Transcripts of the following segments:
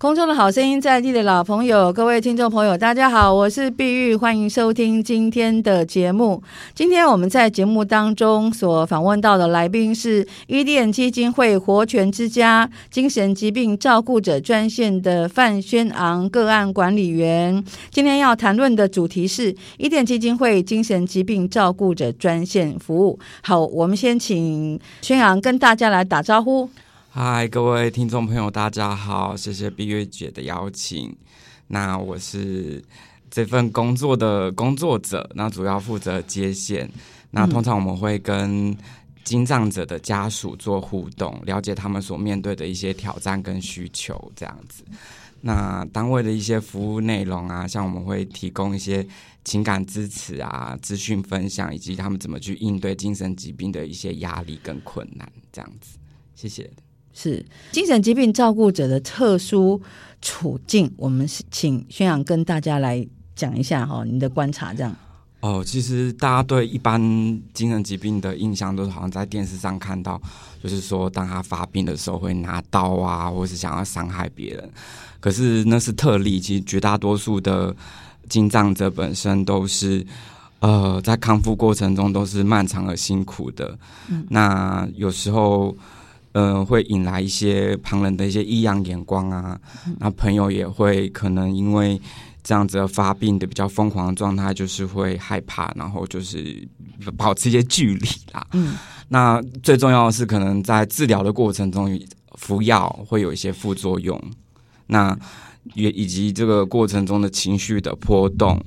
空中的好声音，在地的老朋友，各位听众朋友，大家好，我是碧玉，欢迎收听今天的节目。今天我们在节目当中所访问到的来宾是伊甸基金会活泉之家精神疾病照顾者专线的范轩昂个案管理员。今天要谈论的主题是伊甸基金会精神疾病照顾者专线服务。好，我们先请轩昂跟大家来打招呼。嗨，各位听众朋友，大家好，谢谢碧月姐的邀请。那我是这份工作的工作者，那主要负责接线。那通常我们会跟经障者的家属做互动，了解他们所面对的一些挑战跟需求，这样子。那单位的一些服务内容啊，像我们会提供一些情感支持啊、资讯分享，以及他们怎么去应对精神疾病的一些压力跟困难，这样子。谢谢。是精神疾病照顾者的特殊处境，我们请宣扬跟大家来讲一下哈，你的观察这样。哦，其实大家对一般精神疾病的印象都是好像在电视上看到，就是说当他发病的时候会拿刀啊，或是想要伤害别人。可是那是特例，其实绝大多数的精障者本身都是呃在康复过程中都是漫长而辛苦的。嗯，那有时候。呃，会引来一些旁人的一些异样眼光啊，那朋友也会可能因为这样子的发病的比较疯狂的状态，就是会害怕，然后就是保持一些距离啦。嗯，那最重要的是，可能在治疗的过程中服药会有一些副作用，那也以及这个过程中的情绪的波动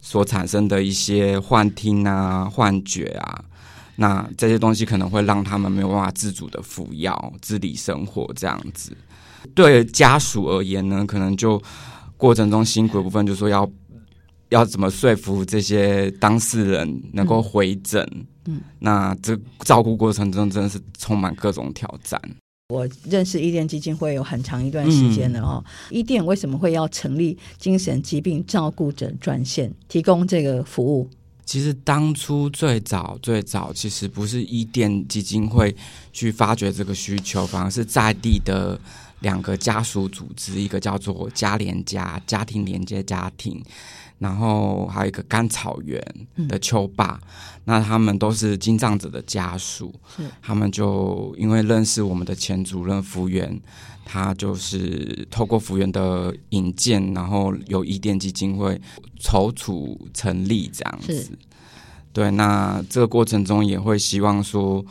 所产生的一些幻听啊、幻觉啊。那这些东西可能会让他们没有办法自主的服药、自理生活这样子。对家属而言呢，可能就过程中辛苦的部分，就是说要要怎么说服这些当事人能够回诊。嗯，那这照顾过程中真的是充满各种挑战。我认识伊甸基金会有很长一段时间了哦。嗯、伊甸为什么会要成立精神疾病照顾者专线，提供这个服务？其实当初最早最早，其实不是伊甸基金会去发掘这个需求，反而是在地的两个家属组织，一个叫做家连家家庭连接家庭，然后还有一个甘草园的丘爸，嗯、那他们都是金藏者的家属，他们就因为认识我们的前主任福原。他就是透过福原的引荐，然后由伊甸基金会筹组成立这样子。是对，那这个过程中也会希望说，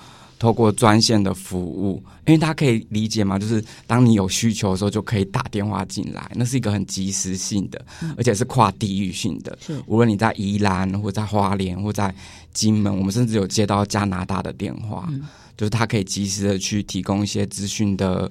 透过专线的服务，因为大家可以理解嘛，就是当你有需求的时候，就可以打电话进来，那是一个很及时性的，嗯、而且是跨地域性的。是，无论你在宜兰，或在花莲，或在金门，我们甚至有接到加拿大的电话，嗯、就是他可以及时的去提供一些资讯的。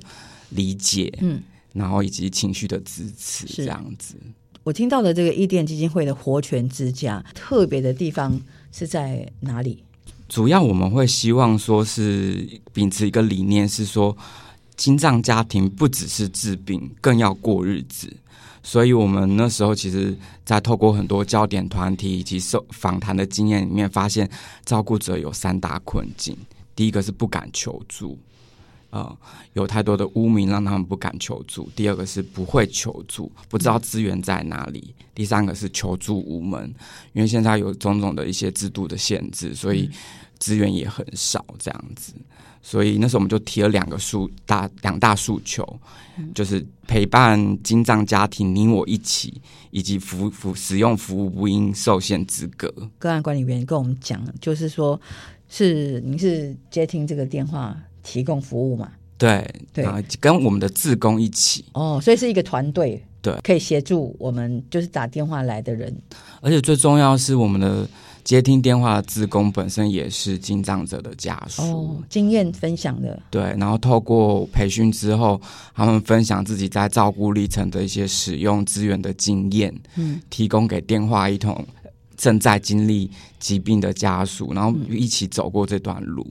理解，嗯，然后以及情绪的支持，这样子。我听到的这个伊甸基金会的活泉之家，特别的地方是在哪里？主要我们会希望说是秉持一个理念，是说精障家庭不只是治病，更要过日子。所以我们那时候其实，在透过很多焦点团体以及受访谈的经验里面，发现照顾者有三大困境。第一个是不敢求助。呃，有太多的污名让他们不敢求助。第二个是不会求助，不知道资源在哪里。第三个是求助无门，因为现在有种种的一些制度的限制，所以资源也很少这样子。所以那时候我们就提了两个诉大两大诉求，就是陪伴精藏家庭你我一起，以及服服使用服务不应受限资格。个案管理员跟我们讲，就是说是您是接听这个电话。提供服务嘛？对对，跟我们的志工一起哦，所以是一个团队，对，可以协助我们就是打电话来的人。而且最重要是，我们的接听电话的志工本身也是进藏者的家属，哦，经验分享的。对，然后透过培训之后，他们分享自己在照顾历程的一些使用资源的经验，嗯，提供给电话一通正在经历疾病的家属，然后一起走过这段路。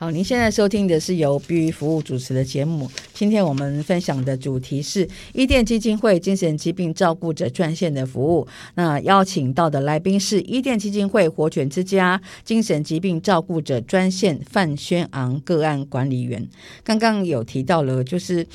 好，您现在收听的是由 B 服务主持的节目。今天我们分享的主题是伊甸基金会精神疾病照顾者专线的服务。那邀请到的来宾是伊甸基金会活犬之家精神疾病照顾者专线范轩昂个案管理员。刚刚有提到了，就是。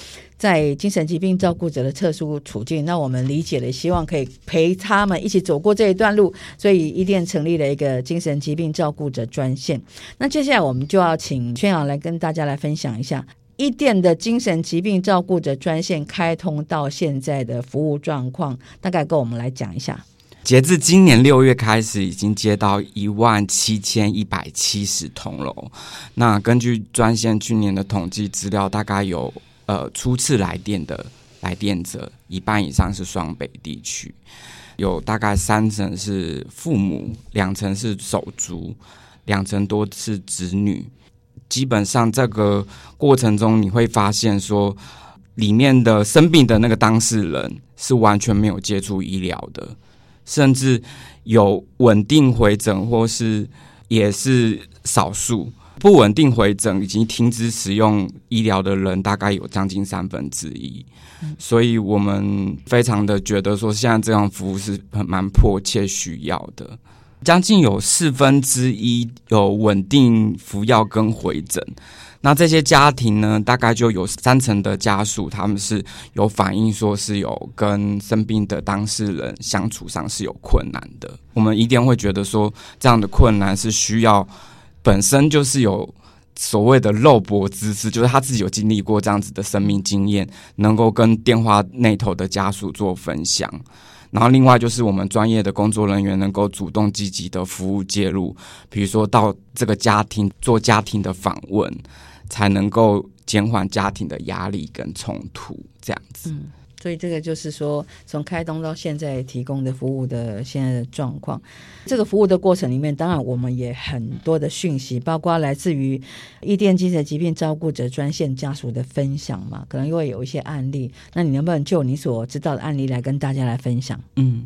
在精神疾病照顾者的特殊处境，那我们理解了，希望可以陪他们一起走过这一段路，所以伊甸成立了一个精神疾病照顾者专线。那接下来我们就要请轩昂来跟大家来分享一下伊甸的精神疾病照顾者专线开通到现在的服务状况，大概跟我们来讲一下。截至今年六月开始，已经接到一万七千一百七十通了。那根据专线去年的统计资料，大概有。呃，初次来电的来电者，一半以上是双北地区，有大概三成是父母，两成是手足，两成多是子女。基本上这个过程中，你会发现说，里面的生病的那个当事人是完全没有接触医疗的，甚至有稳定回诊，或是也是少数。不稳定回诊以及停止使用医疗的人，大概有将近三分之一，所以我们非常的觉得说，现在这样服务是很蛮迫切需要的。将近有四分之一有稳定服药跟回诊，那这些家庭呢，大概就有三成的家属，他们是有反映说是有跟生病的当事人相处上是有困难的。我们一定会觉得说，这样的困难是需要。本身就是有所谓的肉搏知识，就是他自己有经历过这样子的生命经验，能够跟电话那头的家属做分享。然后另外就是我们专业的工作人员能够主动积极的服务介入，比如说到这个家庭做家庭的访问，才能够减缓家庭的压力跟冲突，这样子。所以这个就是说，从开通到现在提供的服务的现在的状况，这个服务的过程里面，当然我们也很多的讯息，包括来自于伊甸精神疾病照顾者专线家属的分享嘛，可能又会有一些案例。那你能不能就你所知道的案例来跟大家来分享？嗯，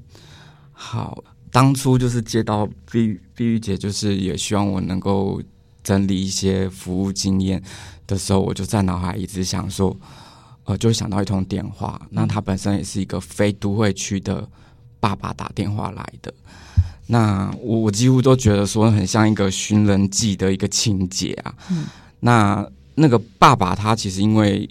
好，当初就是接到碧碧玉姐，就是也希望我能够整理一些服务经验的时候，我就在脑海一直想说。呃，就想到一通电话，那他本身也是一个非都会区的爸爸打电话来的，那我我几乎都觉得说很像一个寻人记的一个情节啊。嗯，那那个爸爸他其实因为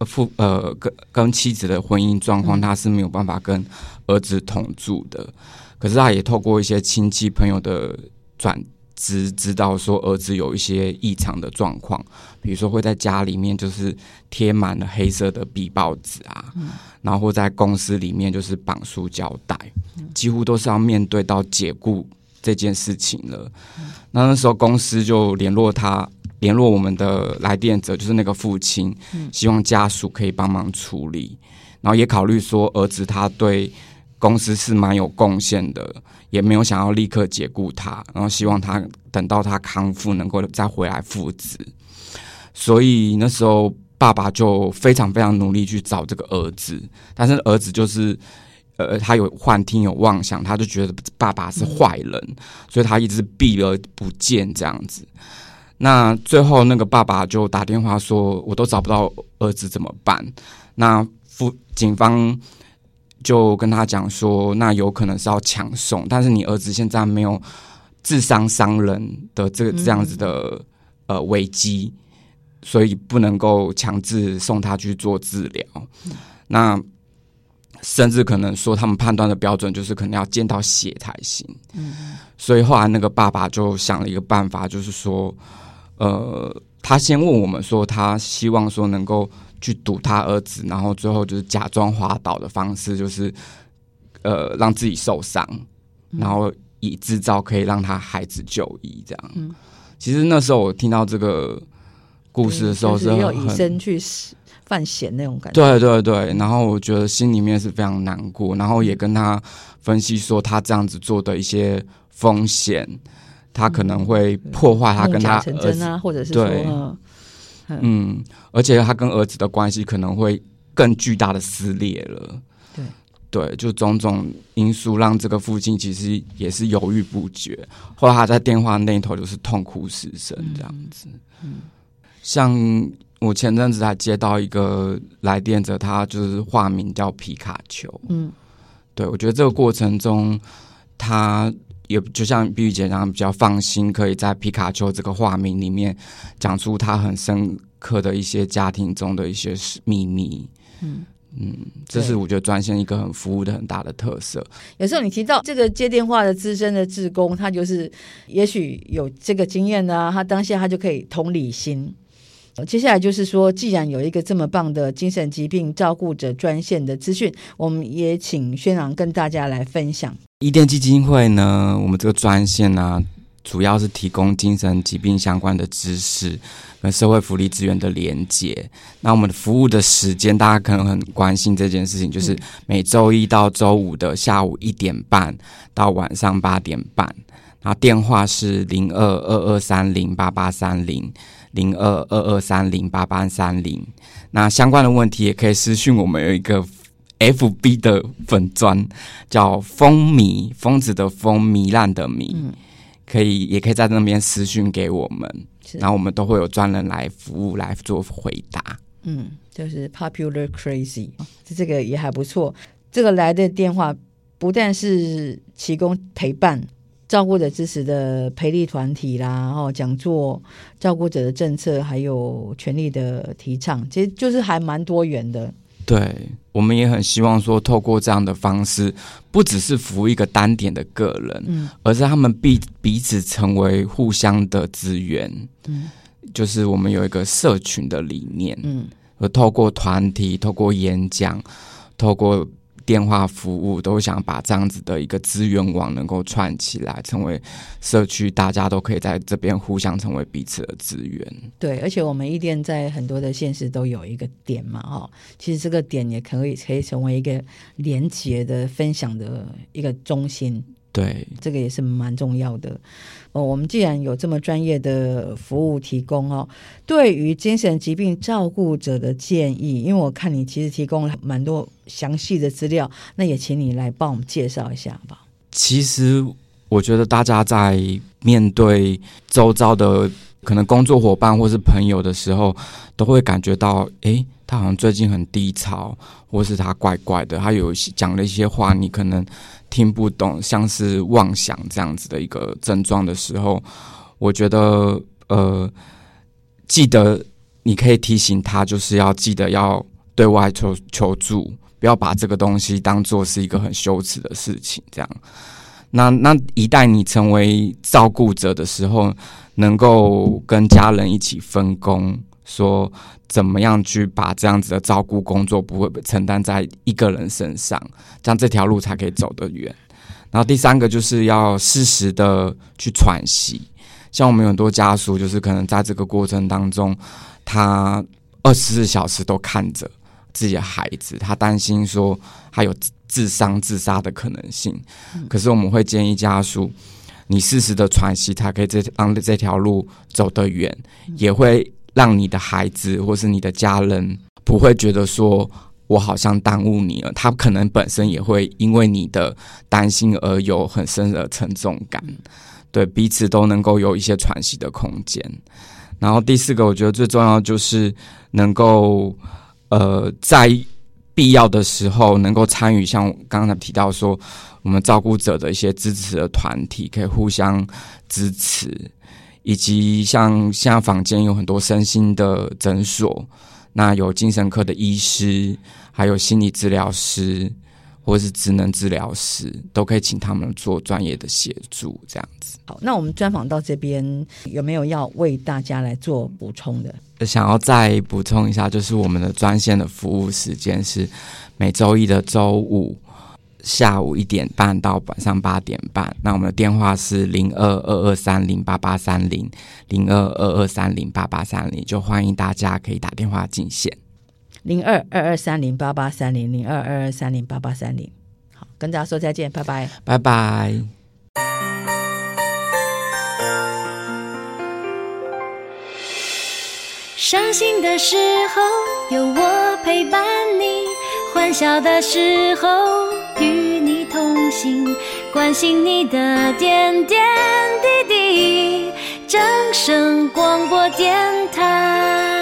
父呃跟跟妻子的婚姻状况，他是没有办法跟儿子同住的，可是他也透过一些亲戚朋友的转。知知道说儿子有一些异常的状况，比如说会在家里面就是贴满了黑色的壁报纸啊，嗯、然后或在公司里面就是绑塑胶带，嗯、几乎都是要面对到解雇这件事情了。嗯、那那时候公司就联络他，联络我们的来电者，就是那个父亲，嗯、希望家属可以帮忙处理，然后也考虑说儿子他对。公司是蛮有贡献的，也没有想要立刻解雇他，然后希望他等到他康复能够再回来复职。所以那时候爸爸就非常非常努力去找这个儿子，但是儿子就是呃，他有幻听有妄想，他就觉得爸爸是坏人，所以他一直避而不见这样子。那最后那个爸爸就打电话说：“我都找不到儿子怎么办？”那副警方。就跟他讲说，那有可能是要强送，但是你儿子现在没有自伤伤人的这个这样子的、嗯、呃危机，所以不能够强制送他去做治疗。嗯、那甚至可能说，他们判断的标准就是可能要见到血才行。嗯，所以后来那个爸爸就想了一个办法，就是说，呃，他先问我们说，他希望说能够。去堵他儿子，然后最后就是假装滑倒的方式，就是呃让自己受伤，然后以制造可以让他孩子就医这样。嗯，其实那时候我听到这个故事的时候，是要以身去犯险那种感觉。对对对，然后我觉得心里面是非常难过，然后也跟他分析说他这样子做的一些风险，他可能会破坏他跟他儿子啊，或者是说。对嗯，而且他跟儿子的关系可能会更巨大的撕裂了。对对，就种种因素让这个父亲其实也是犹豫不决。后来他在电话那头就是痛哭失声这样子。嗯，像我前阵子还接到一个来电者，他就是化名叫皮卡丘。嗯，对，我觉得这个过程中，他也就像碧玉姐这样比较放心，可以在皮卡丘这个化名里面讲出他很深刻的一些家庭中的一些秘密。嗯。嗯，这是我觉得专线一个很服务的很大的特色。有时候你提到这个接电话的资深的志工，他就是也许有这个经验呢、啊，他当下他就可以同理心。接下来就是说，既然有一个这么棒的精神疾病照顾者专线的资讯，我们也请轩朗跟大家来分享。伊甸基金会呢，我们这个专线呢、啊。主要是提供精神疾病相关的知识跟社会福利资源的连接。那我们的服务的时间，大家可能很关心这件事情，就是每周一到周五的下午一点半到晚上八点半。然后电话是零二二二三零八八三零零二二二三零八八三零。那相关的问题也可以私讯我们，有一个 FB 的粉砖，叫疯迷疯子的疯糜烂的糜。嗯可以，也可以在那边私讯给我们，然后我们都会有专人来服务来做回答。嗯，就是 Popular Crazy，这个也还不错。这个来的电话不但是提供陪伴、照顾者支持的培力团体啦，然后讲座、照顾者的政策，还有权利的提倡，其实就是还蛮多元的。对，我们也很希望说，透过这样的方式，不只是服务一个单点的个人，嗯，而是他们彼彼此成为互相的资源，嗯，就是我们有一个社群的理念，嗯，而透过团体，透过演讲，透过。电话服务都想把这样子的一个资源网能够串起来，成为社区，大家都可以在这边互相成为彼此的资源。对，而且我们一店在很多的县市都有一个点嘛，哦，其实这个点也可以可以成为一个连结的分享的一个中心。对，这个也是蛮重要的。哦，我们既然有这么专业的服务提供哦，对于精神疾病照顾者的建议，因为我看你其实提供了蛮多详细的资料，那也请你来帮我们介绍一下吧。其实我觉得大家在面对周遭的可能工作伙伴或是朋友的时候，都会感觉到，诶，他好像最近很低潮，或是他怪怪的，他有些讲了一些话，你可能。听不懂，像是妄想这样子的一个症状的时候，我觉得呃，记得你可以提醒他，就是要记得要对外求求助，不要把这个东西当做是一个很羞耻的事情。这样，那那一旦你成为照顾者的时候，能够跟家人一起分工。说怎么样去把这样子的照顾工作不会承担在一个人身上，这样这条路才可以走得远。然后第三个就是要适时的去喘息，像我们很多家属，就是可能在这个过程当中，他二十四小时都看着自己的孩子，他担心说他有自伤自杀的可能性。可是我们会建议家属，你适时的喘息，才可以这让这条路走得远，也会。让你的孩子或是你的家人不会觉得说我好像耽误你了，他可能本身也会因为你的担心而有很深的沉重感，对，彼此都能够有一些喘息的空间。然后第四个，我觉得最重要就是能够呃在必要的时候能够参与，像刚才提到说我们照顾者的一些支持的团体，可以互相支持。以及像现在房间有很多身心的诊所，那有精神科的医师，还有心理治疗师，或者是职能治疗师，都可以请他们做专业的协助，这样子。好，那我们专访到这边有没有要为大家来做补充的？想要再补充一下，就是我们的专线的服务时间是每周一的周五。下午一点半到晚上八点半，那我们的电话是零二二二三零八八三零零二二二三零八八三零，就欢迎大家可以打电话进线。零二二二三零八八三零零二二二三零八八三零，好，跟大家说再见，拜拜，拜拜。伤心的时候有我陪伴你。欢笑的时候与你同行，关心你的点点滴滴。正声广播电台。